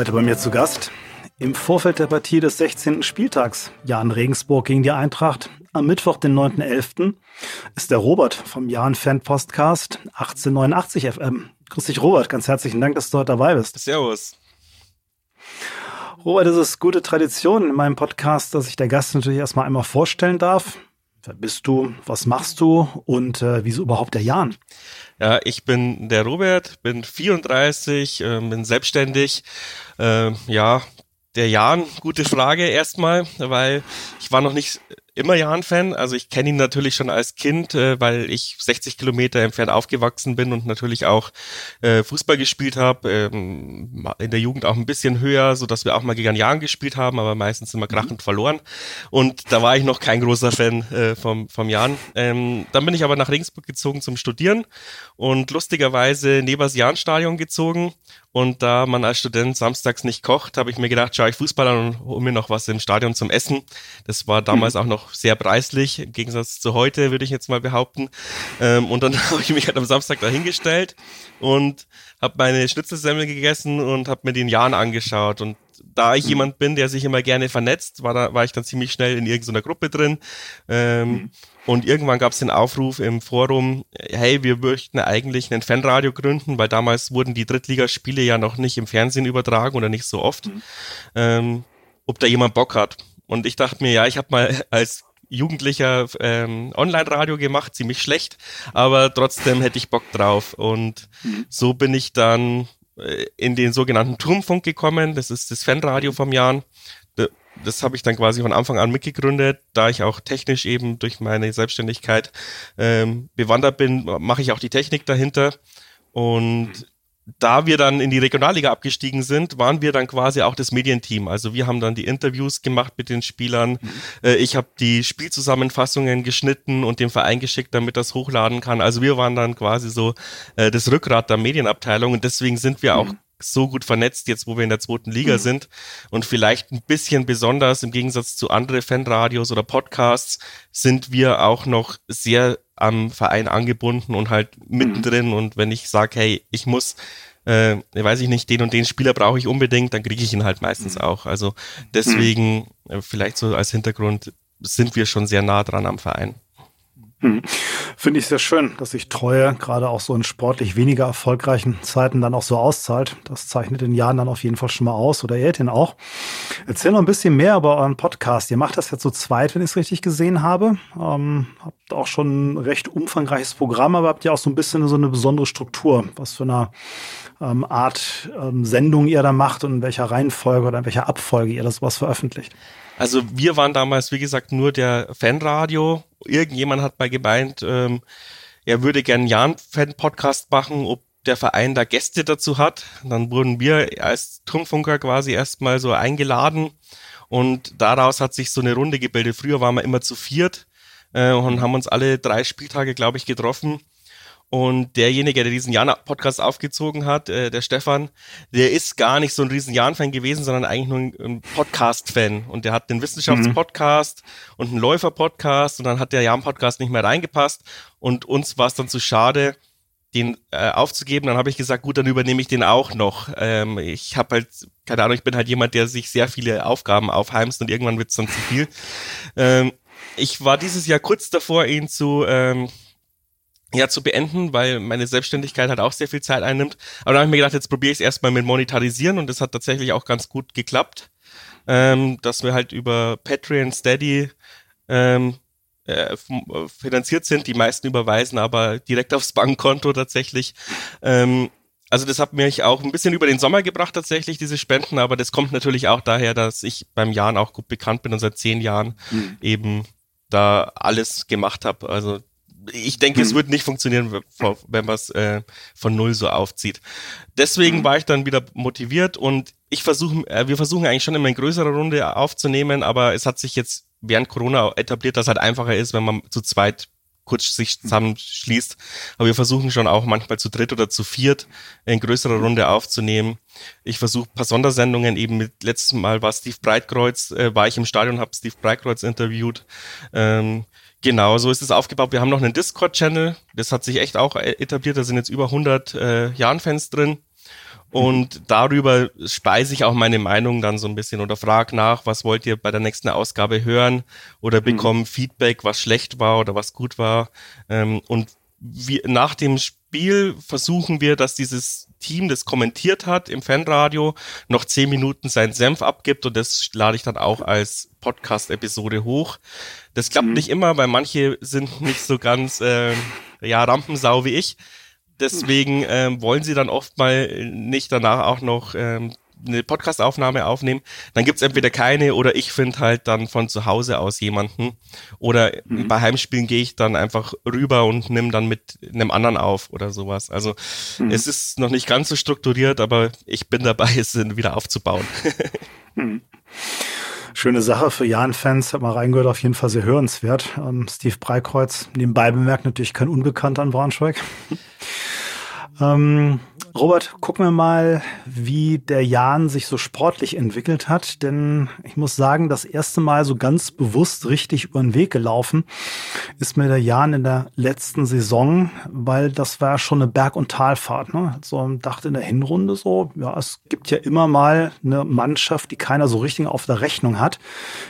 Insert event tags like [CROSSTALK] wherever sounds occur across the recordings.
Heute bei mir zu Gast im Vorfeld der Partie des 16. Spieltags Jan Regensburg gegen die Eintracht am Mittwoch, den 9.11. ist der Robert vom Jan Fan Postcast 1889 FM. Grüß dich, Robert. Ganz herzlichen Dank, dass du heute dabei bist. Servus. Robert, es ist gute Tradition in meinem Podcast, dass ich der Gast natürlich erstmal einmal vorstellen darf. Wer bist du? Was machst du? Und äh, wieso überhaupt der Jan? Ja, ich bin der Robert, bin 34, äh, bin selbstständig. Äh, ja, der Jan, gute Frage erstmal, weil ich war noch nicht immer Jan-Fan. Also ich kenne ihn natürlich schon als Kind, äh, weil ich 60 Kilometer entfernt aufgewachsen bin und natürlich auch äh, Fußball gespielt habe. Ähm, in der Jugend auch ein bisschen höher, so dass wir auch mal gegen Jan gespielt haben, aber meistens immer krachend mhm. verloren. Und da war ich noch kein großer Fan äh, vom, vom Jan. Ähm, dann bin ich aber nach Regensburg gezogen zum Studieren und lustigerweise neben das Jan-Stadion gezogen. Und da man als Student samstags nicht kocht, habe ich mir gedacht, schaue ich Fußball an und hole mir noch was im Stadion zum Essen. Das war damals mhm. auch noch sehr preislich, im Gegensatz zu heute, würde ich jetzt mal behaupten. Ähm, und dann [LAUGHS] habe ich mich halt am Samstag dahingestellt und habe meine Schnitzelsemmel gegessen und habe mir den Jan angeschaut. Und da ich mhm. jemand bin, der sich immer gerne vernetzt, war, da, war ich dann ziemlich schnell in irgendeiner Gruppe drin. Ähm, mhm. Und irgendwann gab es den Aufruf im Forum, hey, wir möchten eigentlich ein Fanradio gründen, weil damals wurden die Drittligaspiele ja noch nicht im Fernsehen übertragen oder nicht so oft. Mhm. Ähm, ob da jemand Bock hat. Und ich dachte mir, ja, ich habe mal [LAUGHS] als Jugendlicher ähm, Online-Radio gemacht, ziemlich schlecht, aber trotzdem hätte ich Bock drauf. Und mhm. so bin ich dann in den sogenannten Turmfunk gekommen. Das ist das Fanradio vom Jahren. Das habe ich dann quasi von Anfang an mitgegründet, da ich auch technisch eben durch meine Selbstständigkeit ähm, bewandert bin, mache ich auch die Technik dahinter. Und mhm da wir dann in die Regionalliga abgestiegen sind, waren wir dann quasi auch das Medienteam. Also wir haben dann die Interviews gemacht mit den Spielern. Mhm. Äh, ich habe die Spielzusammenfassungen geschnitten und dem Verein geschickt, damit das hochladen kann. Also wir waren dann quasi so äh, das Rückgrat der Medienabteilung und deswegen sind wir mhm. So gut vernetzt, jetzt wo wir in der zweiten Liga mhm. sind und vielleicht ein bisschen besonders im Gegensatz zu anderen Fanradios oder Podcasts sind wir auch noch sehr am Verein angebunden und halt mittendrin mhm. und wenn ich sage, hey, ich muss äh, weiß ich nicht, den und den Spieler brauche ich unbedingt, dann kriege ich ihn halt meistens mhm. auch. Also deswegen, äh, vielleicht so als Hintergrund, sind wir schon sehr nah dran am Verein. Hm. Finde ich sehr schön, dass sich Treue gerade auch so in sportlich weniger erfolgreichen Zeiten dann auch so auszahlt. Das zeichnet den Jahren dann auf jeden Fall schon mal aus oder ihr den auch. Erzähl noch ein bisschen mehr über euren Podcast. Ihr macht das jetzt so zweit, wenn ich es richtig gesehen habe. Ähm, habt auch schon ein recht umfangreiches Programm, aber habt ihr auch so ein bisschen so eine besondere Struktur, was für eine ähm, Art ähm, Sendung ihr da macht und in welcher Reihenfolge oder in welcher Abfolge ihr das was veröffentlicht. Also wir waren damals, wie gesagt, nur der Fanradio. Irgendjemand hat mal gemeint, ähm, er würde gern einen Jan-Fan-Podcast machen, ob der Verein da Gäste dazu hat. Dann wurden wir als Turmfunker quasi erstmal so eingeladen und daraus hat sich so eine Runde gebildet. Früher waren wir immer zu viert äh, und haben uns alle drei Spieltage, glaube ich, getroffen und derjenige, der diesen Jan-Podcast aufgezogen hat, äh, der Stefan, der ist gar nicht so ein riesen Jan-Fan gewesen, sondern eigentlich nur ein, ein Podcast-Fan. Und der hat den Wissenschaftspodcast mhm. und einen Läufer-Podcast und dann hat der Jan-Podcast nicht mehr reingepasst. Und uns war es dann zu schade, den äh, aufzugeben. Dann habe ich gesagt, gut, dann übernehme ich den auch noch. Ähm, ich habe halt, keine Ahnung, ich bin halt jemand, der sich sehr viele Aufgaben aufheimst und irgendwann wird es dann zu viel. Ähm, ich war dieses Jahr kurz davor, ihn zu... Ähm, ja, zu beenden, weil meine Selbstständigkeit halt auch sehr viel Zeit einnimmt. Aber dann habe ich mir gedacht, jetzt probiere ich es erstmal mit Monetarisieren und das hat tatsächlich auch ganz gut geklappt, ähm, dass wir halt über Patreon, Steady ähm, äh, finanziert sind. Die meisten überweisen aber direkt aufs Bankkonto tatsächlich. Ähm, also das hat mich auch ein bisschen über den Sommer gebracht tatsächlich, diese Spenden, aber das kommt natürlich auch daher, dass ich beim Jahren auch gut bekannt bin und seit zehn Jahren mhm. eben da alles gemacht habe. Also ich denke, hm. es wird nicht funktionieren, wenn man es äh, von null so aufzieht. Deswegen hm. war ich dann wieder motiviert und ich versuche, äh, wir versuchen eigentlich schon immer in größerer Runde aufzunehmen, aber es hat sich jetzt während Corona etabliert, dass halt einfacher ist, wenn man zu zweit kurz sich zusammenschließt. Aber wir versuchen schon auch manchmal zu dritt oder zu viert in größerer Runde aufzunehmen. Ich versuche ein paar Sondersendungen, eben mit letztes Mal war Steve Breitkreuz, äh, war ich im Stadion, habe Steve Breitkreuz interviewt. Ähm, Genau, so ist es aufgebaut. Wir haben noch einen Discord-Channel, das hat sich echt auch etabliert, da sind jetzt über 100 äh, Jan-Fans drin. Und darüber speise ich auch meine Meinung dann so ein bisschen oder frage nach, was wollt ihr bei der nächsten Ausgabe hören oder bekomme mhm. Feedback, was schlecht war oder was gut war. Ähm, und wie, nach dem Spiel versuchen wir, dass dieses Team, das kommentiert hat im Fanradio, noch zehn Minuten seinen Senf abgibt und das lade ich dann auch als Podcast-Episode hoch. Das klappt mhm. nicht immer, weil manche sind nicht so ganz äh, ja Rampensau wie ich. Deswegen ähm, wollen sie dann oft mal nicht danach auch noch ähm, eine Podcastaufnahme aufnehmen, dann gibt's entweder keine oder ich finde halt dann von zu Hause aus jemanden. Oder mhm. bei Heimspielen gehe ich dann einfach rüber und nimm dann mit einem anderen auf oder sowas. Also mhm. es ist noch nicht ganz so strukturiert, aber ich bin dabei, [LAUGHS] es wieder aufzubauen. mhm. Schöne Sache für Jan-Fans, hat mal reingehört, auf jeden Fall sehr hörenswert. Ähm, Steve Breikreuz, nebenbei bemerkt, natürlich kein Unbekannter an Braunschweig. [LAUGHS] ähm, Robert, gucken wir mal, wie der Jan sich so sportlich entwickelt hat. Denn ich muss sagen, das erste Mal so ganz bewusst richtig über den Weg gelaufen ist mir der Jan in der letzten Saison, weil das war schon eine Berg- und Talfahrt. Ne? So dachte in der Hinrunde so, ja, es gibt ja immer mal eine Mannschaft, die keiner so richtig auf der Rechnung hat,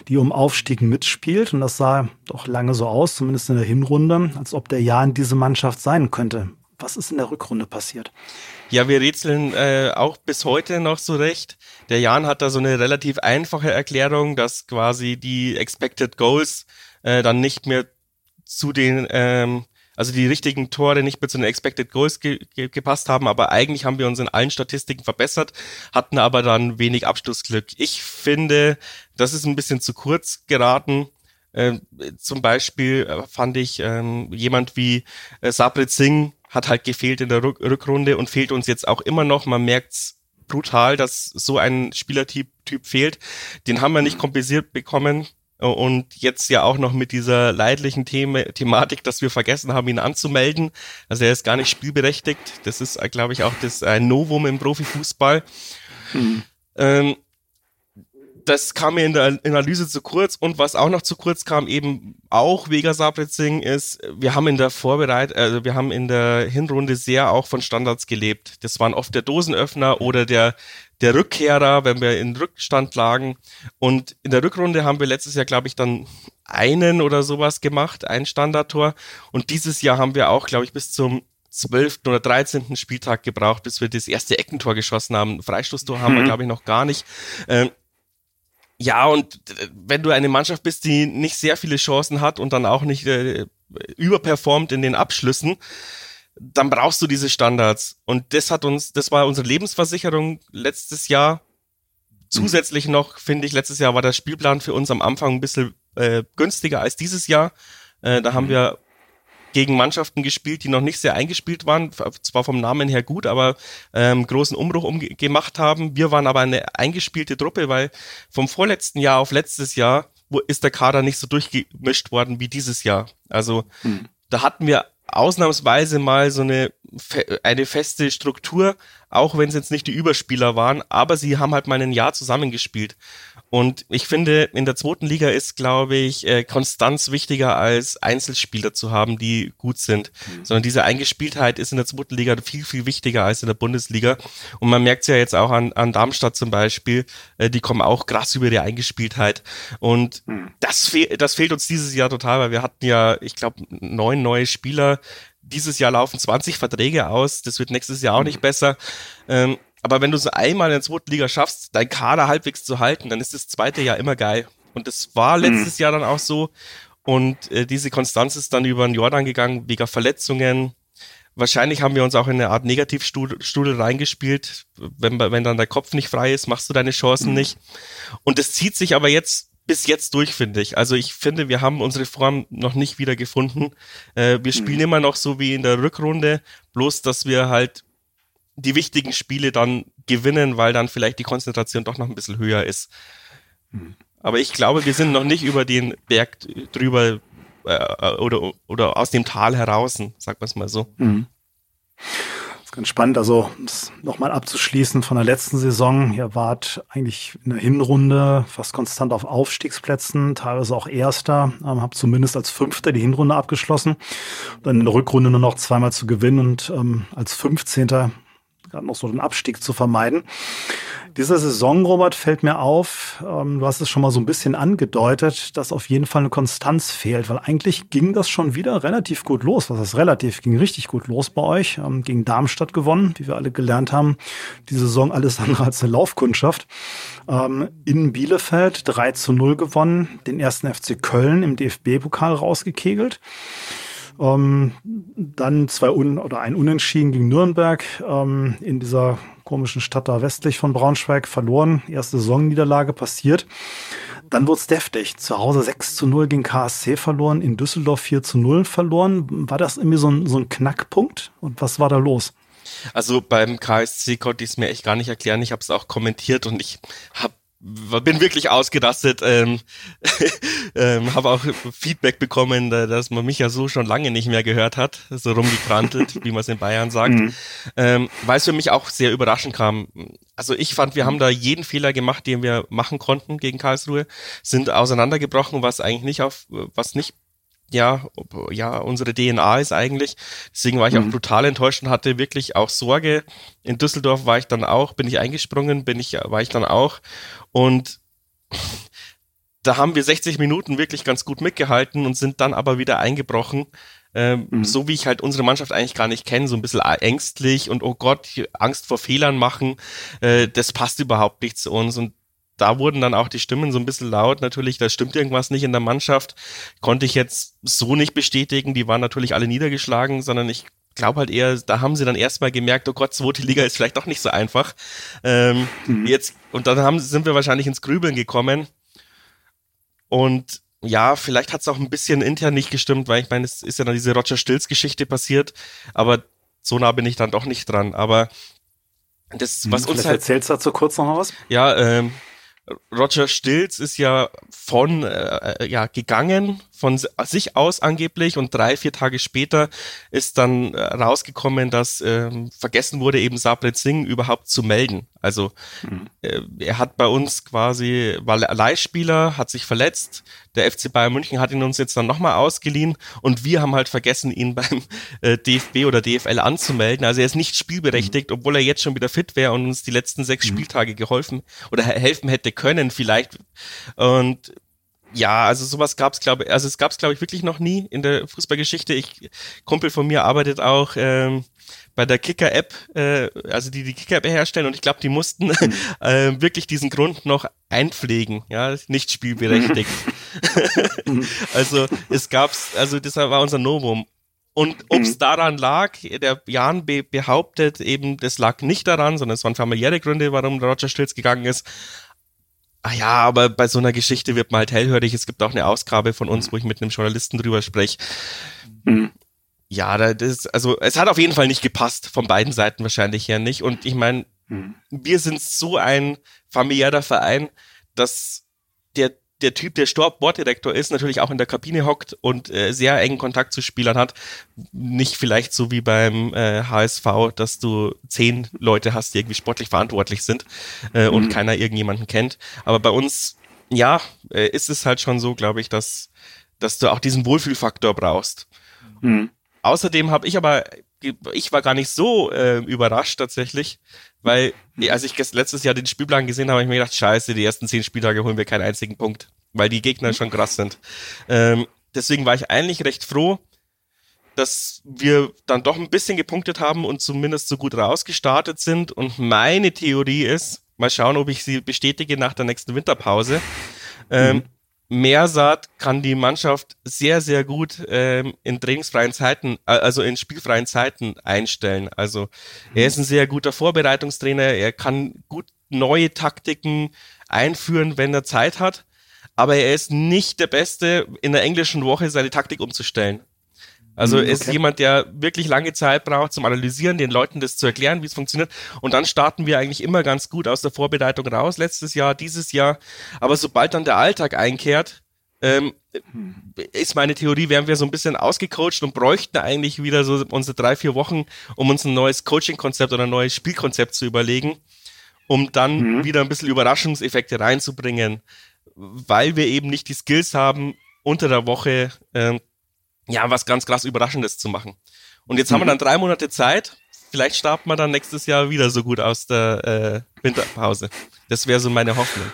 die um Aufstieg mitspielt. Und das sah doch lange so aus, zumindest in der Hinrunde, als ob der Jan diese Mannschaft sein könnte. Was ist in der Rückrunde passiert? Ja, wir rätseln äh, auch bis heute noch so recht. Der Jan hat da so eine relativ einfache Erklärung, dass quasi die Expected Goals äh, dann nicht mehr zu den, ähm, also die richtigen Tore nicht mehr zu den Expected Goals ge ge gepasst haben, aber eigentlich haben wir uns in allen Statistiken verbessert, hatten aber dann wenig Abschlussglück. Ich finde, das ist ein bisschen zu kurz geraten. Äh, zum Beispiel äh, fand ich ähm, jemand wie äh, Sabrit Singh hat halt gefehlt in der Rück Rückrunde und fehlt uns jetzt auch immer noch. Man merkt's brutal, dass so ein Spielertyp typ fehlt. Den haben wir nicht kompensiert bekommen. Und jetzt ja auch noch mit dieser leidlichen Thema, Thematik, dass wir vergessen haben, ihn anzumelden. Also er ist gar nicht spielberechtigt. Das ist, glaube ich, auch das ein Novum im Profifußball. Mhm. Ähm, das kam mir in der Analyse zu kurz und was auch noch zu kurz kam, eben auch Vega Sabritzing, ist, wir haben in der Vorbereit, also wir haben in der Hinrunde sehr auch von Standards gelebt. Das waren oft der Dosenöffner oder der, der Rückkehrer, wenn wir in Rückstand lagen. Und in der Rückrunde haben wir letztes Jahr, glaube ich, dann einen oder sowas gemacht, ein Standardtor. Und dieses Jahr haben wir auch, glaube ich, bis zum 12. oder 13. Spieltag gebraucht, bis wir das erste Eckentor geschossen haben. Freistoßtor mhm. haben wir, mhm. glaube ich, noch gar nicht. Ähm, ja, und äh, wenn du eine Mannschaft bist, die nicht sehr viele Chancen hat und dann auch nicht äh, überperformt in den Abschlüssen, dann brauchst du diese Standards. Und das hat uns, das war unsere Lebensversicherung letztes Jahr. Zusätzlich noch, finde ich, letztes Jahr war der Spielplan für uns am Anfang ein bisschen äh, günstiger als dieses Jahr. Äh, da haben mhm. wir gegen Mannschaften gespielt, die noch nicht sehr eingespielt waren, zwar vom Namen her gut, aber ähm, großen Umbruch umgemacht haben. Wir waren aber eine eingespielte Truppe, weil vom vorletzten Jahr auf letztes Jahr ist der Kader nicht so durchgemischt worden wie dieses Jahr. Also hm. da hatten wir ausnahmsweise mal so eine, eine feste Struktur, auch wenn es jetzt nicht die Überspieler waren, aber sie haben halt mal ein Jahr zusammengespielt. Und ich finde, in der zweiten Liga ist, glaube ich, äh, Konstanz wichtiger als Einzelspieler zu haben, die gut sind. Mhm. Sondern diese Eingespieltheit ist in der zweiten Liga viel, viel wichtiger als in der Bundesliga. Und man merkt es ja jetzt auch an, an Darmstadt zum Beispiel, äh, die kommen auch krass über die Eingespieltheit. Und mhm. das, fe das fehlt uns dieses Jahr total, weil wir hatten ja, ich glaube, neun neue Spieler. Dieses Jahr laufen 20 Verträge aus. Das wird nächstes Jahr auch nicht besser. Ähm, aber wenn du so einmal in der zweiten Liga schaffst, dein Kader halbwegs zu halten, dann ist das zweite Jahr immer geil. Und das war mhm. letztes mhm. Jahr dann auch so. Und äh, diese Konstanz ist dann über den Jordan gegangen, wegen Verletzungen. Wahrscheinlich haben wir uns auch in eine Art Negativstudel reingespielt. Wenn, wenn dann der Kopf nicht frei ist, machst du deine Chancen mhm. nicht. Und das zieht sich aber jetzt bis jetzt durch, finde ich. Also ich finde, wir haben unsere Form noch nicht wieder gefunden. Äh, wir spielen mhm. immer noch so wie in der Rückrunde, bloß dass wir halt die wichtigen Spiele dann gewinnen, weil dann vielleicht die Konzentration doch noch ein bisschen höher ist. Hm. Aber ich glaube, wir sind noch nicht über den Berg drüber äh, oder, oder aus dem Tal heraus, sagt man es mal so. Mhm. Ist ganz spannend. Also, nochmal abzuschließen von der letzten Saison. Ihr wart eigentlich in der Hinrunde fast konstant auf Aufstiegsplätzen, teilweise auch Erster, ähm, habt zumindest als Fünfter die Hinrunde abgeschlossen. Dann in der Rückrunde nur noch zweimal zu gewinnen und ähm, als 15 gerade noch so den Abstieg zu vermeiden. Dieser Saison, Robert, fällt mir auf, ähm, du hast es schon mal so ein bisschen angedeutet, dass auf jeden Fall eine Konstanz fehlt, weil eigentlich ging das schon wieder relativ gut los. Was heißt relativ? Ging richtig gut los bei euch. Ähm, gegen Darmstadt gewonnen, wie wir alle gelernt haben. Die Saison alles andere als eine Laufkundschaft. Ähm, in Bielefeld 3 zu 0 gewonnen, den ersten FC Köln im DFB-Pokal rausgekegelt. Ähm, dann zwei Un oder ein Unentschieden gegen Nürnberg ähm, in dieser komischen Stadt da westlich von Braunschweig verloren. Erste Saisonniederlage passiert. Dann wurde es deftig. Zu Hause 6 zu 0 gegen KSC verloren, in Düsseldorf 4 zu 0 verloren. War das irgendwie so ein, so ein Knackpunkt? Und was war da los? Also beim KSC konnte ich es mir echt gar nicht erklären. Ich habe es auch kommentiert und ich habe bin wirklich ausgerastet, ähm, [LAUGHS] ähm, habe auch Feedback bekommen, dass man mich ja so schon lange nicht mehr gehört hat, so rumgekrantelt, [LAUGHS] wie man es in Bayern sagt, mhm. ähm, weil es für mich auch sehr überraschend kam. Also ich fand, wir haben da jeden Fehler gemacht, den wir machen konnten gegen Karlsruhe, sind auseinandergebrochen, was eigentlich nicht auf, was nicht ja, ja, unsere DNA ist eigentlich. Deswegen war ich mhm. auch brutal enttäuscht und hatte wirklich auch Sorge. In Düsseldorf war ich dann auch, bin ich eingesprungen, bin ich, war ich dann auch. Und [LAUGHS] da haben wir 60 Minuten wirklich ganz gut mitgehalten und sind dann aber wieder eingebrochen. Ähm, mhm. So wie ich halt unsere Mannschaft eigentlich gar nicht kenne, so ein bisschen ängstlich und oh Gott, Angst vor Fehlern machen, äh, das passt überhaupt nicht zu uns. Und da wurden dann auch die Stimmen so ein bisschen laut. Natürlich, da stimmt irgendwas nicht in der Mannschaft. Konnte ich jetzt so nicht bestätigen. Die waren natürlich alle niedergeschlagen, sondern ich glaube halt eher, da haben sie dann erstmal gemerkt, oh Gott, zweite Liga ist vielleicht doch nicht so einfach. Ähm, mhm. Jetzt, und dann haben, sind wir wahrscheinlich ins Grübeln gekommen. Und ja, vielleicht hat es auch ein bisschen intern nicht gestimmt, weil ich meine, es ist ja dann diese Roger Stills Geschichte passiert, aber so nah bin ich dann doch nicht dran. Aber das, was hm, uns halt. Erzählst dazu kurz noch mal was? Ja, ähm, Roger Stilz ist ja von äh, ja gegangen von sich aus angeblich und drei vier Tage später ist dann äh, rausgekommen, dass äh, vergessen wurde eben Sabret Singh überhaupt zu melden. Also mhm. äh, er hat bei uns quasi war Leihspieler, hat sich verletzt. Der FC Bayern München hat ihn uns jetzt dann nochmal ausgeliehen und wir haben halt vergessen, ihn beim äh, DFB oder DFL anzumelden. Also er ist nicht spielberechtigt, mhm. obwohl er jetzt schon wieder fit wäre und uns die letzten sechs mhm. Spieltage geholfen oder helfen hätte können vielleicht. Und ja, also sowas gab es, glaube ich, also es gab es, glaube ich, wirklich noch nie in der Fußballgeschichte. Ich, Kumpel von mir arbeitet auch ähm, bei der Kicker-App, äh, also die die Kicker-App herstellen und ich glaube, die mussten [LAUGHS] äh, wirklich diesen Grund noch einpflegen, ja, nicht spielberechtigt. [LAUGHS] [LAUGHS] Also es gab's, also das war unser Novum. Und ob es mhm. daran lag, der Jan be behauptet eben, das lag nicht daran, sondern es waren familiäre Gründe, warum Roger Stilz gegangen ist. Ah ja, aber bei so einer Geschichte wird man halt hellhörig. Es gibt auch eine Ausgabe von uns, wo ich mit einem Journalisten drüber spreche. Mhm. Ja, das, also es hat auf jeden Fall nicht gepasst, von beiden Seiten wahrscheinlich her nicht. Und ich meine, mhm. wir sind so ein familiärer Verein, dass der der Typ, der Sportdirektor ist, natürlich auch in der Kabine hockt und äh, sehr engen Kontakt zu Spielern hat. Nicht vielleicht so wie beim äh, HSV, dass du zehn Leute hast, die irgendwie sportlich verantwortlich sind äh, mhm. und keiner irgendjemanden kennt. Aber bei uns, ja, äh, ist es halt schon so, glaube ich, dass, dass du auch diesen Wohlfühlfaktor brauchst. Mhm. Außerdem habe ich aber, ich war gar nicht so äh, überrascht tatsächlich, weil, als ich letztes Jahr den Spielplan gesehen habe, habe ich mir gedacht, scheiße, die ersten zehn Spieltage holen wir keinen einzigen Punkt, weil die Gegner schon krass sind. Ähm, deswegen war ich eigentlich recht froh, dass wir dann doch ein bisschen gepunktet haben und zumindest so gut rausgestartet sind. Und meine Theorie ist, mal schauen, ob ich sie bestätige nach der nächsten Winterpause. Ähm, mhm. Mersat kann die Mannschaft sehr, sehr gut ähm, in trainingsfreien Zeiten, äh, also in spielfreien Zeiten einstellen. Also er ist ein sehr guter Vorbereitungstrainer, er kann gut neue Taktiken einführen, wenn er Zeit hat, aber er ist nicht der Beste, in der englischen Woche seine Taktik umzustellen. Also mhm, okay. ist jemand, der wirklich lange Zeit braucht zum Analysieren, den Leuten das zu erklären, wie es funktioniert. Und dann starten wir eigentlich immer ganz gut aus der Vorbereitung raus, letztes Jahr, dieses Jahr. Aber sobald dann der Alltag einkehrt, ähm, ist meine Theorie, wären wir so ein bisschen ausgecoacht und bräuchten eigentlich wieder so unsere drei, vier Wochen, um uns ein neues Coaching-Konzept oder ein neues Spielkonzept zu überlegen, um dann mhm. wieder ein bisschen Überraschungseffekte reinzubringen, weil wir eben nicht die Skills haben, unter der Woche ähm, ja, was ganz krass Überraschendes zu machen. Und jetzt mhm. haben wir mhm. dann drei Monate Zeit, vielleicht starten wir dann nächstes Jahr wieder so gut aus der äh, Winterpause. Das wäre so meine Hoffnung.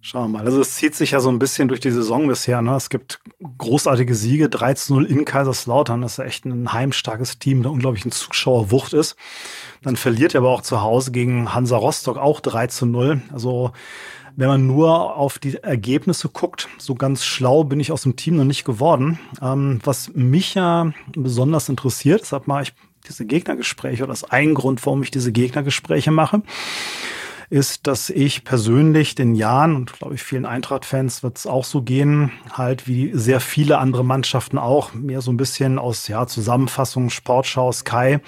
Schauen wir mal. Also es zieht sich ja so ein bisschen durch die Saison bisher. Ne? Es gibt großartige Siege, 13-0 in Kaiserslautern. Das ist ja echt ein heimstarkes Team, der unglaublich ein Zuschauerwucht ist. Dann verliert er aber auch zu Hause gegen Hansa Rostock auch 3 0. Also wenn man nur auf die Ergebnisse guckt, so ganz schlau bin ich aus dem Team noch nicht geworden. Ähm, was mich ja besonders interessiert, deshalb mache ich diese Gegnergespräche oder das ist ein Grund, warum ich diese Gegnergespräche mache ist, dass ich persönlich den Jahren und glaube ich vielen Eintracht-Fans wird es auch so gehen, halt wie sehr viele andere Mannschaften auch, mehr so ein bisschen aus ja Zusammenfassung, Sportschau, Sky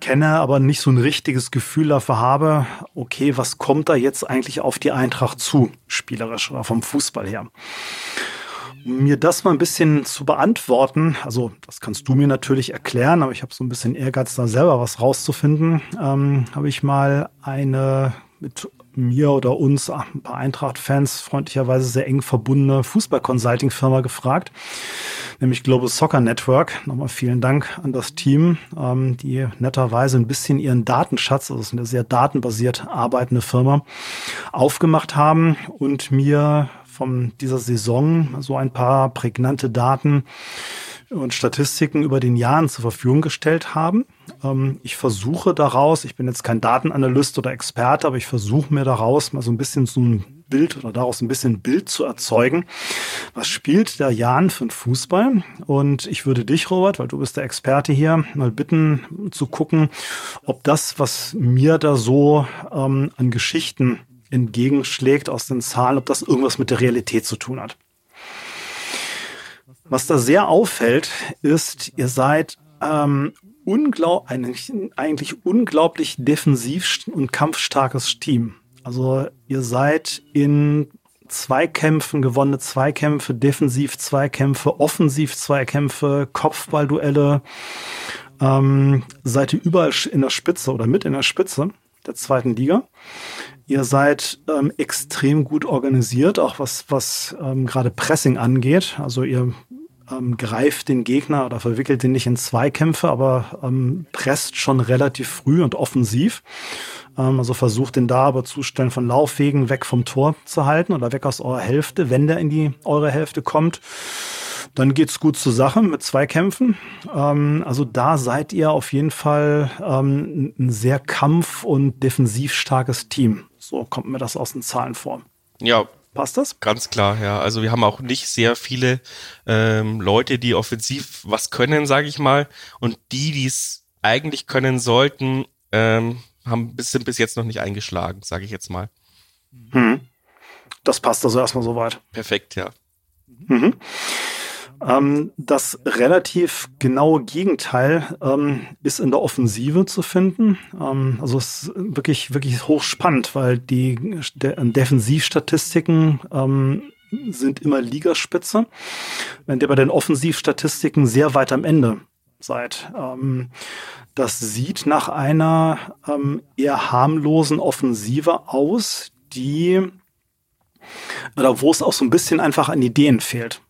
kenne, aber nicht so ein richtiges Gefühl dafür habe, okay, was kommt da jetzt eigentlich auf die Eintracht zu, spielerisch oder vom Fußball her. Um mir das mal ein bisschen zu beantworten, also das kannst du mir natürlich erklären, aber ich habe so ein bisschen Ehrgeiz, da selber was rauszufinden, ähm, habe ich mal eine mit mir oder uns, ah, ein paar Eintracht-Fans, freundlicherweise sehr eng verbundene Fußball-Consulting-Firma gefragt, nämlich Global Soccer Network. Nochmal vielen Dank an das Team, ähm, die netterweise ein bisschen ihren Datenschatz, also eine sehr datenbasiert arbeitende Firma, aufgemacht haben und mir von dieser Saison so ein paar prägnante Daten und Statistiken über den Jahren zur Verfügung gestellt haben. Ähm, ich versuche daraus, ich bin jetzt kein Datenanalyst oder Experte, aber ich versuche mir daraus mal so ein bisschen so ein Bild oder daraus ein bisschen Bild zu erzeugen. Was spielt der Jan für einen Fußball? Und ich würde dich, Robert, weil du bist der Experte hier, mal bitten zu gucken, ob das, was mir da so ähm, an Geschichten entgegenschlägt aus den Zahlen, ob das irgendwas mit der Realität zu tun hat. Was da sehr auffällt, ist, ihr seid ähm, unglaub eigentlich, eigentlich unglaublich defensiv und kampfstarkes Team. Also ihr seid in Zweikämpfen, gewonnene Zweikämpfe, defensiv Zweikämpfe, offensiv Zweikämpfe, Kopfballduelle. Ähm, seid ihr überall in der Spitze oder mit in der Spitze der zweiten Liga. Ihr seid ähm, extrem gut organisiert, auch was, was ähm, gerade Pressing angeht. Also ihr ähm, greift den Gegner oder verwickelt ihn nicht in Zweikämpfe, aber ähm, presst schon relativ früh und offensiv. Ähm, also versucht den da aber Zustellen von Laufwegen weg vom Tor zu halten oder weg aus eurer Hälfte. Wenn der in die eure Hälfte kommt, dann geht's gut zur Sache mit Zweikämpfen. Ähm, also da seid ihr auf jeden Fall ähm, ein sehr kampf- und defensiv starkes Team. So kommt mir das aus den Zahlen vor. Ja, Passt das? Ganz klar, ja. Also wir haben auch nicht sehr viele ähm, Leute, die offensiv was können, sage ich mal. Und die, die es eigentlich können sollten, ähm, haben bis, sind bis jetzt noch nicht eingeschlagen, sage ich jetzt mal. Hm. Das passt also erstmal soweit. Perfekt, ja. Mhm. Ähm, das relativ genaue Gegenteil ähm, ist in der Offensive zu finden. Ähm, also es ist wirklich, wirklich hochspannend, weil die De Defensivstatistiken ähm, sind immer Ligaspitze, während ihr bei den Offensivstatistiken sehr weit am Ende seid. Ähm, das sieht nach einer ähm, eher harmlosen Offensive aus, die oder wo es auch so ein bisschen einfach an Ideen fehlt.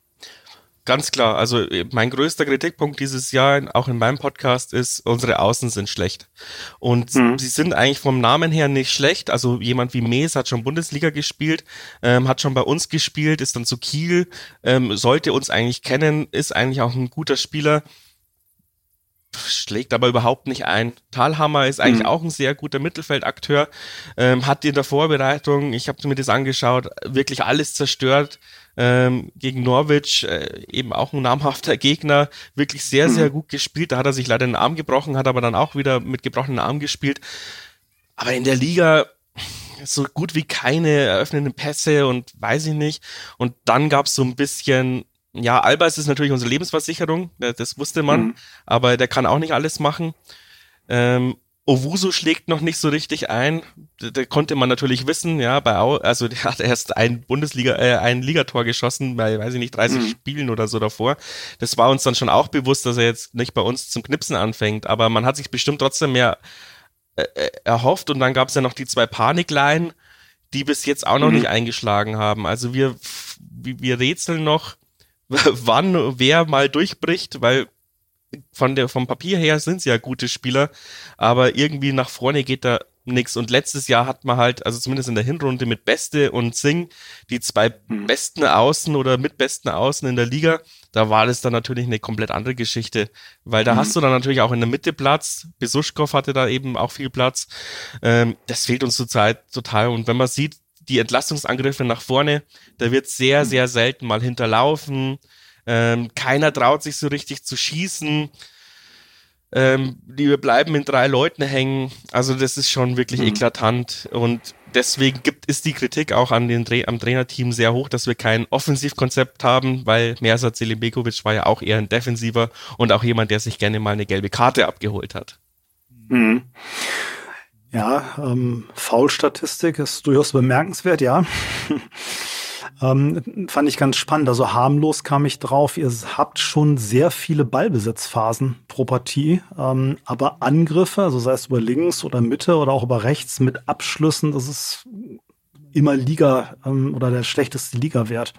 Ganz klar. Also äh, mein größter Kritikpunkt dieses Jahr, auch in meinem Podcast, ist, unsere Außen sind schlecht. Und mhm. sie sind eigentlich vom Namen her nicht schlecht. Also jemand wie Mees hat schon Bundesliga gespielt, ähm, hat schon bei uns gespielt, ist dann zu Kiel, ähm, sollte uns eigentlich kennen, ist eigentlich auch ein guter Spieler schlägt aber überhaupt nicht ein. Talhammer ist eigentlich mhm. auch ein sehr guter Mittelfeldakteur, ähm, hat in der Vorbereitung, ich habe mir das angeschaut, wirklich alles zerstört ähm, gegen Norwich, äh, eben auch ein namhafter Gegner, wirklich sehr, sehr mhm. gut gespielt. Da hat er sich leider den Arm gebrochen, hat aber dann auch wieder mit gebrochenen Arm gespielt. Aber in der Liga so gut wie keine eröffnenden Pässe und weiß ich nicht. Und dann gab es so ein bisschen, ja, Alba ist natürlich unsere Lebensversicherung, das wusste man, mhm. aber der kann auch nicht alles machen. Ähm, Owusu schlägt noch nicht so richtig ein. Da, da konnte man natürlich wissen, ja, bei Au also der hat erst ein Bundesliga, äh, ein Ligator geschossen bei, weiß ich nicht, 30 mhm. Spielen oder so davor. Das war uns dann schon auch bewusst, dass er jetzt nicht bei uns zum Knipsen anfängt, aber man hat sich bestimmt trotzdem mehr äh, äh erhofft und dann gab es ja noch die zwei Panikleien, die bis jetzt auch noch mhm. nicht eingeschlagen haben. Also wir, wir rätseln noch, [LAUGHS] wann wer mal durchbricht, weil von der, vom Papier her sind sie ja gute Spieler, aber irgendwie nach vorne geht da nix. Und letztes Jahr hat man halt, also zumindest in der Hinrunde mit Beste und Sing, die zwei mhm. besten Außen oder mitbesten Außen in der Liga, da war das dann natürlich eine komplett andere Geschichte, weil da mhm. hast du dann natürlich auch in der Mitte Platz. Besuschkow hatte da eben auch viel Platz. Ähm, das fehlt uns zurzeit total. Und wenn man sieht, die Entlastungsangriffe nach vorne, da wird sehr, mhm. sehr selten mal hinterlaufen. Ähm, keiner traut sich so richtig zu schießen. Ähm, die bleiben in drei Leuten hängen. Also das ist schon wirklich mhm. eklatant. Und deswegen gibt ist die Kritik auch an den am Trainerteam sehr hoch, dass wir kein Offensivkonzept haben, weil Mersat Selimbekovic war ja auch eher ein Defensiver und auch jemand, der sich gerne mal eine gelbe Karte abgeholt hat. Mhm. Ja, ähm, Foul-Statistik ist durchaus bemerkenswert, ja. Ähm, fand ich ganz spannend. Also harmlos kam ich drauf. Ihr habt schon sehr viele Ballbesitzphasen pro Partie, ähm, aber Angriffe, also sei es über links oder Mitte oder auch über rechts mit Abschlüssen, das ist immer Liga ähm, oder der schlechteste Ligawert.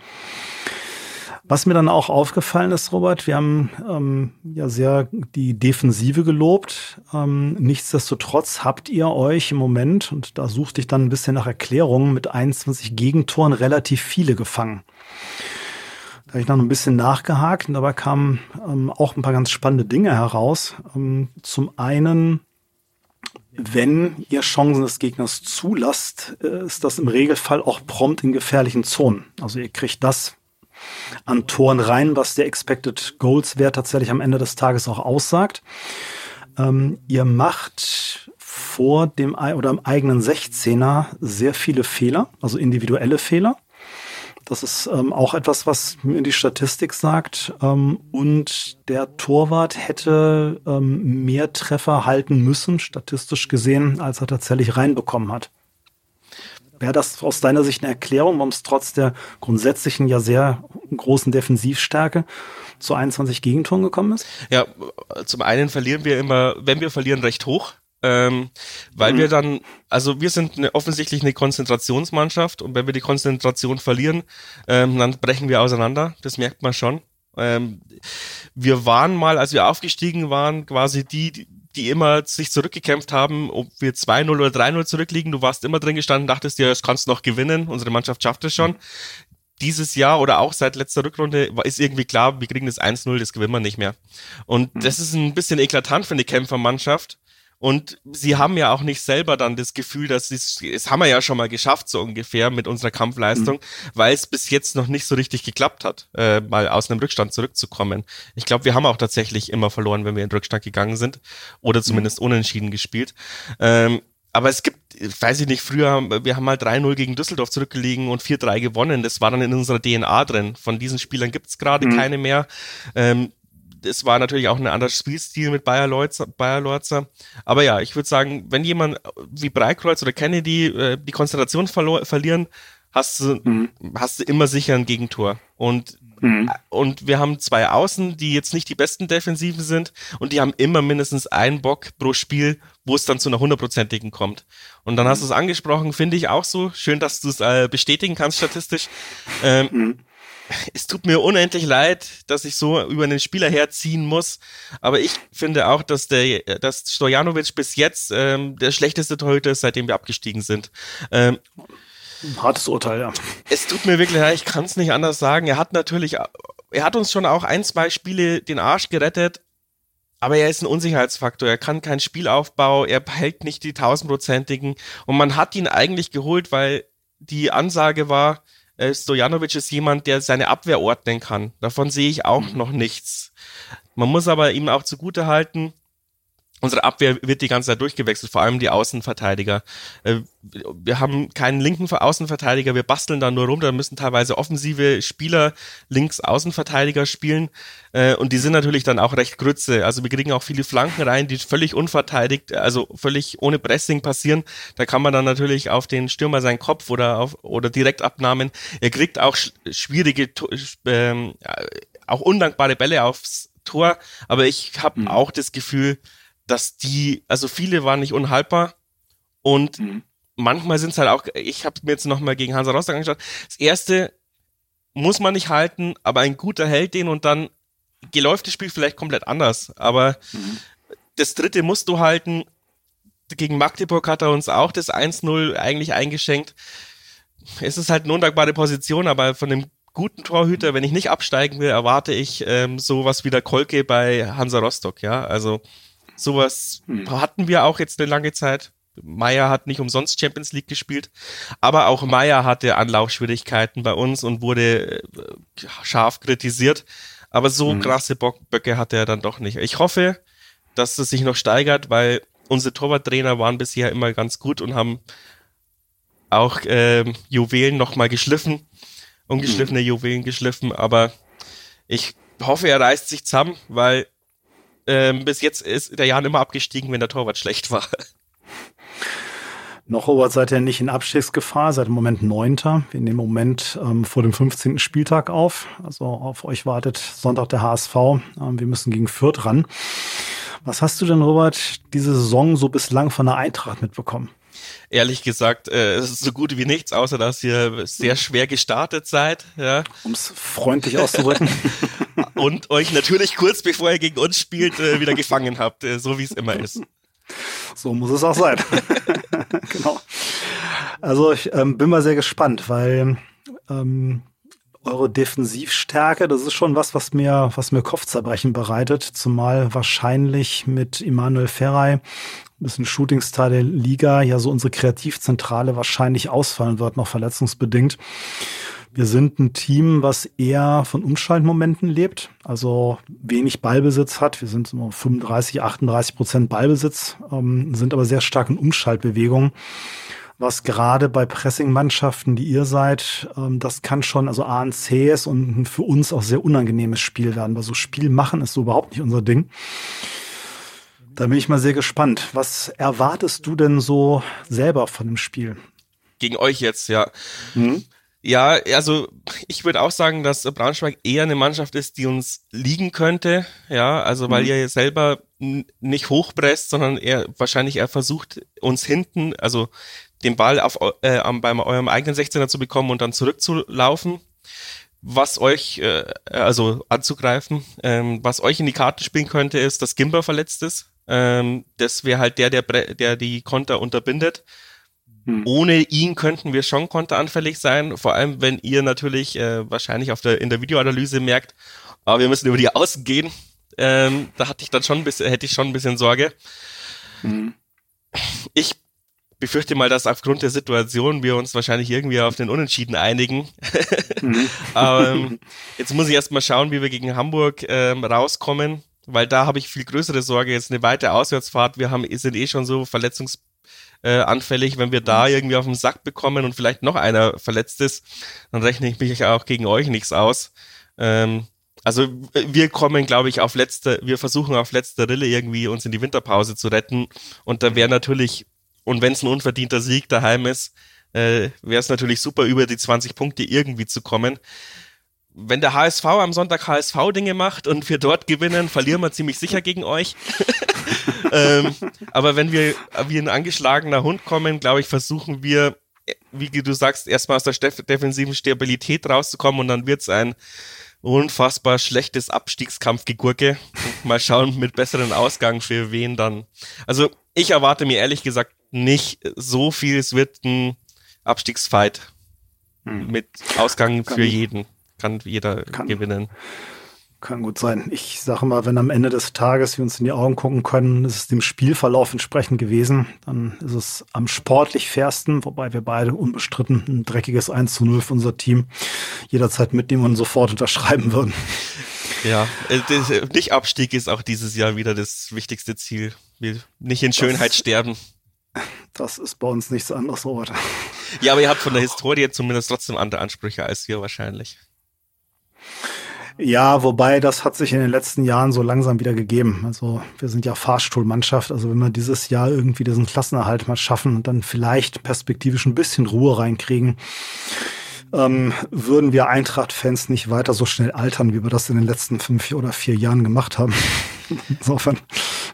Was mir dann auch aufgefallen ist, Robert, wir haben ähm, ja sehr die Defensive gelobt. Ähm, nichtsdestotrotz habt ihr euch im Moment, und da suchte ich dann ein bisschen nach Erklärungen, mit 21 Gegentoren relativ viele gefangen. Da habe ich noch ein bisschen nachgehakt und dabei kamen ähm, auch ein paar ganz spannende Dinge heraus. Ähm, zum einen, wenn ihr Chancen des Gegners zulasst, äh, ist das im Regelfall auch prompt in gefährlichen Zonen. Also ihr kriegt das an Toren rein, was der Expected Goals Wert tatsächlich am Ende des Tages auch aussagt. Ähm, ihr macht vor dem oder im eigenen 16er sehr viele Fehler, also individuelle Fehler. Das ist ähm, auch etwas, was mir die Statistik sagt. Ähm, und der Torwart hätte ähm, mehr Treffer halten müssen, statistisch gesehen, als er tatsächlich reinbekommen hat. Wäre das aus deiner Sicht eine Erklärung, warum es trotz der grundsätzlichen ja sehr großen Defensivstärke zu 21 Gegentoren gekommen ist? Ja, zum einen verlieren wir immer, wenn wir verlieren, recht hoch. Ähm, weil mhm. wir dann, also wir sind eine, offensichtlich eine Konzentrationsmannschaft und wenn wir die Konzentration verlieren, ähm, dann brechen wir auseinander. Das merkt man schon. Ähm, wir waren mal, als wir aufgestiegen waren, quasi die, die die immer sich zurückgekämpft haben, ob wir 2-0 oder 3-0 zurückliegen. Du warst immer drin gestanden, dachtest dir, es kannst noch gewinnen. Unsere Mannschaft schafft es schon. Dieses Jahr oder auch seit letzter Rückrunde ist irgendwie klar, wir kriegen das 1-0, das gewinnen wir nicht mehr. Und mhm. das ist ein bisschen eklatant für eine Kämpfermannschaft. Und sie haben ja auch nicht selber dann das Gefühl, dass sie es haben wir ja schon mal geschafft, so ungefähr mit unserer Kampfleistung, mhm. weil es bis jetzt noch nicht so richtig geklappt hat, äh, mal aus einem Rückstand zurückzukommen. Ich glaube, wir haben auch tatsächlich immer verloren, wenn wir in Rückstand gegangen sind oder zumindest mhm. unentschieden gespielt. Ähm, aber es gibt, weiß ich nicht, früher, wir haben mal 3-0 gegen Düsseldorf zurückgelegen und 4-3 gewonnen. Das war dann in unserer DNA drin. Von diesen Spielern gibt es gerade mhm. keine mehr. Ähm, es war natürlich auch ein anderer Spielstil mit Bayer Lorzer. Aber ja, ich würde sagen, wenn jemand wie Breikreuz oder Kennedy äh, die Konzentration verlieren, hast du, mhm. hast du immer sicher ein Gegentor. Und, mhm. und wir haben zwei Außen, die jetzt nicht die besten Defensiven sind und die haben immer mindestens einen Bock pro Spiel, wo es dann zu einer hundertprozentigen kommt. Und dann hast du es angesprochen, finde ich auch so. Schön, dass du es äh, bestätigen kannst statistisch. Ähm, mhm es tut mir unendlich leid, dass ich so über einen Spieler herziehen muss. Aber ich finde auch, dass der, dass Stojanovic bis jetzt ähm, der schlechteste Torhüter ist, seitdem wir abgestiegen sind. Ähm, Hartes Urteil, ja. Es tut mir wirklich leid, ich kann es nicht anders sagen. Er hat natürlich, er hat uns schon auch ein, zwei Spiele den Arsch gerettet, aber er ist ein Unsicherheitsfaktor. Er kann keinen Spielaufbau, er behält nicht die tausendprozentigen. Und man hat ihn eigentlich geholt, weil die Ansage war, äh, Stojanovic ist jemand, der seine Abwehr ordnen kann. Davon sehe ich auch mhm. noch nichts. Man muss aber ihm auch zugute halten, Unsere Abwehr wird die ganze Zeit durchgewechselt, vor allem die Außenverteidiger. Äh, wir haben keinen linken Außenverteidiger, wir basteln da nur rum, da müssen teilweise offensive Spieler links Außenverteidiger spielen äh, und die sind natürlich dann auch recht grütze. Also wir kriegen auch viele Flanken rein, die völlig unverteidigt, also völlig ohne Pressing passieren. Da kann man dann natürlich auf den Stürmer seinen Kopf oder auf oder Direktabnahmen. Er kriegt auch schwierige, ähm, auch undankbare Bälle aufs Tor, aber ich habe mhm. auch das Gefühl, dass die, also viele waren nicht unhaltbar und mhm. manchmal sind es halt auch, ich habe mir jetzt nochmal gegen Hansa Rostock angeschaut, das erste muss man nicht halten, aber ein guter hält den und dann geläuft das Spiel vielleicht komplett anders, aber mhm. das dritte musst du halten. Gegen Magdeburg hat er uns auch das 1-0 eigentlich eingeschenkt. Es ist halt eine undankbare Position, aber von dem guten Torhüter, wenn ich nicht absteigen will, erwarte ich ähm, sowas wie der Kolke bei Hansa Rostock, ja. Also sowas hm. hatten wir auch jetzt eine lange Zeit. Meier hat nicht umsonst Champions League gespielt, aber auch Meier hatte Anlaufschwierigkeiten bei uns und wurde äh, scharf kritisiert. Aber so hm. krasse Böcke hatte er dann doch nicht. Ich hoffe, dass es sich noch steigert, weil unsere Torwarttrainer waren bisher immer ganz gut und haben auch äh, Juwelen nochmal geschliffen ungeschliffene Juwelen geschliffen, aber ich hoffe, er reißt sich zusammen, weil ähm, bis jetzt ist der Jan immer abgestiegen, wenn der Torwart schlecht war. Noch Robert seid ihr nicht in Abstiegsgefahr, seid im Moment Neunter. Wir nehmen im Moment ähm, vor dem 15. Spieltag auf. Also auf euch wartet Sonntag der HSV. Ähm, wir müssen gegen Fürth ran. Was hast du denn, Robert, diese Saison so bislang von der Eintracht mitbekommen? Ehrlich gesagt, äh, es ist so gut wie nichts, außer dass ihr sehr schwer gestartet seid. Ja. Um es freundlich auszudrücken. [LAUGHS] Und euch natürlich kurz bevor ihr gegen uns spielt, äh, wieder gefangen habt, äh, so wie es immer ist. So muss es auch sein. [LAUGHS] genau. Also ich ähm, bin mal sehr gespannt, weil ähm, eure Defensivstärke, das ist schon was, was mir, was mir Kopfzerbrechen bereitet, zumal wahrscheinlich mit Immanuel Ferrei bisschen Shootingstar der Liga ja so unsere Kreativzentrale wahrscheinlich ausfallen wird, noch verletzungsbedingt. Wir sind ein Team, was eher von Umschaltmomenten lebt, also wenig Ballbesitz hat. Wir sind so 35, 38 Prozent Ballbesitz, ähm, sind aber sehr stark in Umschaltbewegungen. Was gerade bei Pressing-Mannschaften, die ihr seid, ähm, das kann schon also A, ein zähes und für uns auch sehr unangenehmes Spiel werden, weil so Spiel machen ist so überhaupt nicht unser Ding. Da bin ich mal sehr gespannt. Was erwartest du denn so selber von dem Spiel? Gegen euch jetzt, ja. Mhm. Ja, also ich würde auch sagen, dass Braunschweig eher eine Mannschaft ist, die uns liegen könnte. Ja, also weil mhm. ihr selber nicht hochpresst, sondern er wahrscheinlich er versucht, uns hinten, also den Ball auf, äh, bei eurem eigenen 16er zu bekommen und dann zurückzulaufen was euch, äh, also anzugreifen, ähm, was euch in die Karte spielen könnte, ist, dass Gimber verletzt ist. Ähm, das wäre halt der, der, der die Konter unterbindet. Hm. Ohne ihn könnten wir schon konteranfällig sein, vor allem wenn ihr natürlich äh, wahrscheinlich auf der, in der Videoanalyse merkt, aber wir müssen über die Außen gehen. Ähm, da hatte ich dann schon ein bisschen, hätte ich schon ein bisschen Sorge. Hm. Ich befürchte mal, dass aufgrund der Situation wir uns wahrscheinlich irgendwie auf den Unentschieden einigen. Mhm. [LAUGHS] Aber ähm, [LAUGHS] jetzt muss ich erst mal schauen, wie wir gegen Hamburg ähm, rauskommen weil da habe ich viel größere Sorge. Jetzt eine weite Auswärtsfahrt. Wir haben, sind eh schon so verletzungsanfällig. Äh, Wenn wir da irgendwie auf den Sack bekommen und vielleicht noch einer verletzt ist, dann rechne ich mich auch gegen euch nichts aus. Ähm, also wir kommen, glaube ich, auf letzte, wir versuchen auf letzter Rille irgendwie uns in die Winterpause zu retten. Und da wäre natürlich, und wenn es ein unverdienter Sieg daheim ist, äh, wäre es natürlich super, über die 20 Punkte irgendwie zu kommen wenn der HSV am Sonntag HSV-Dinge macht und wir dort gewinnen, verlieren wir ziemlich sicher gegen euch. [LAUGHS] ähm, aber wenn wir wie ein angeschlagener Hund kommen, glaube ich, versuchen wir, wie du sagst, erstmal aus der defensiven Stabilität rauszukommen und dann wird es ein unfassbar schlechtes Abstiegskampfgegurke. Mal schauen mit besseren Ausgang für wen dann. Also ich erwarte mir ehrlich gesagt nicht so viel. Es wird ein Abstiegsfight hm. mit Ausgang für jeden kann jeder kann, gewinnen. Kann gut sein. Ich sage mal, wenn am Ende des Tages wir uns in die Augen gucken können, ist es dem Spielverlauf entsprechend gewesen. Dann ist es am sportlich fairsten, wobei wir beide unbestritten ein dreckiges 1 zu 0 für unser Team jederzeit mitnehmen und sofort unterschreiben würden. Ja, äh, äh, nicht Abstieg ist auch dieses Jahr wieder das wichtigste Ziel. Wir nicht in Schönheit das, sterben. Das ist bei uns nichts anderes, Robert. Ja, aber ihr habt von der Historie zumindest trotzdem andere Ansprüche als wir wahrscheinlich. Ja, wobei das hat sich in den letzten Jahren so langsam wieder gegeben. Also wir sind ja Fahrstuhlmannschaft. Also wenn wir dieses Jahr irgendwie diesen Klassenerhalt mal schaffen und dann vielleicht perspektivisch ein bisschen Ruhe reinkriegen, ähm, würden wir Eintracht-Fans nicht weiter so schnell altern, wie wir das in den letzten fünf oder vier Jahren gemacht haben. [LAUGHS] Insofern.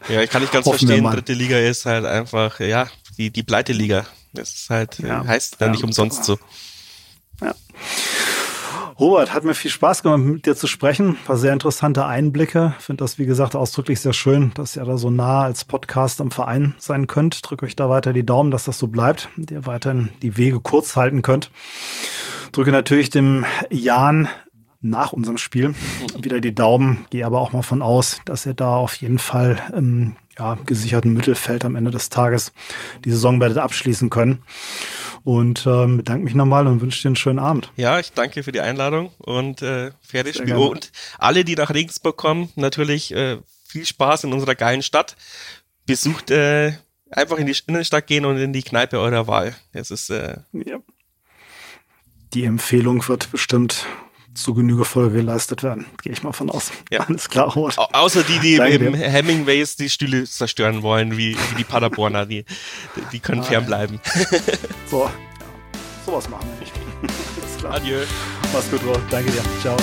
Ja, ich kann nicht ganz verstehen. Dritte Liga ist halt einfach, ja, die, die Pleite-Liga. Das ist halt, ja, heißt dann ja, nicht umsonst so. Ja. Robert, hat mir viel Spaß gemacht, mit dir zu sprechen. War sehr interessante Einblicke. Finde das, wie gesagt, ausdrücklich sehr schön, dass ihr da so nah als Podcast am Verein sein könnt. Drücke euch da weiter die Daumen, dass das so bleibt, und ihr weiterhin die Wege kurz halten könnt. Drücke natürlich dem Jan nach unserem Spiel wieder die Daumen. Gehe aber auch mal von aus, dass er da auf jeden Fall im ja, gesicherten Mittelfeld am Ende des Tages die Saison werdet abschließen können. Und äh, bedanke mich nochmal und wünsche dir einen schönen Abend. Ja, ich danke für die Einladung und äh, faires Spiel. Und alle, die nach Regensburg kommen, natürlich äh, viel Spaß in unserer geilen Stadt. Besucht äh, einfach in die Innenstadt gehen und in die Kneipe eurer Wahl. Es ist äh, ja. Die Empfehlung wird bestimmt zu Genüge Folge geleistet werden. Gehe ich mal von aus. Ja. Alles klar. Au außer die, die im. Hemingways die Stühle zerstören wollen, wie, wie die Paderborner, die, die können ah, fernbleiben. [LAUGHS] so, ja. sowas machen wir nicht. [LAUGHS] Alles klar. Adieu. Mach's gut, Robert. Danke dir. Ciao.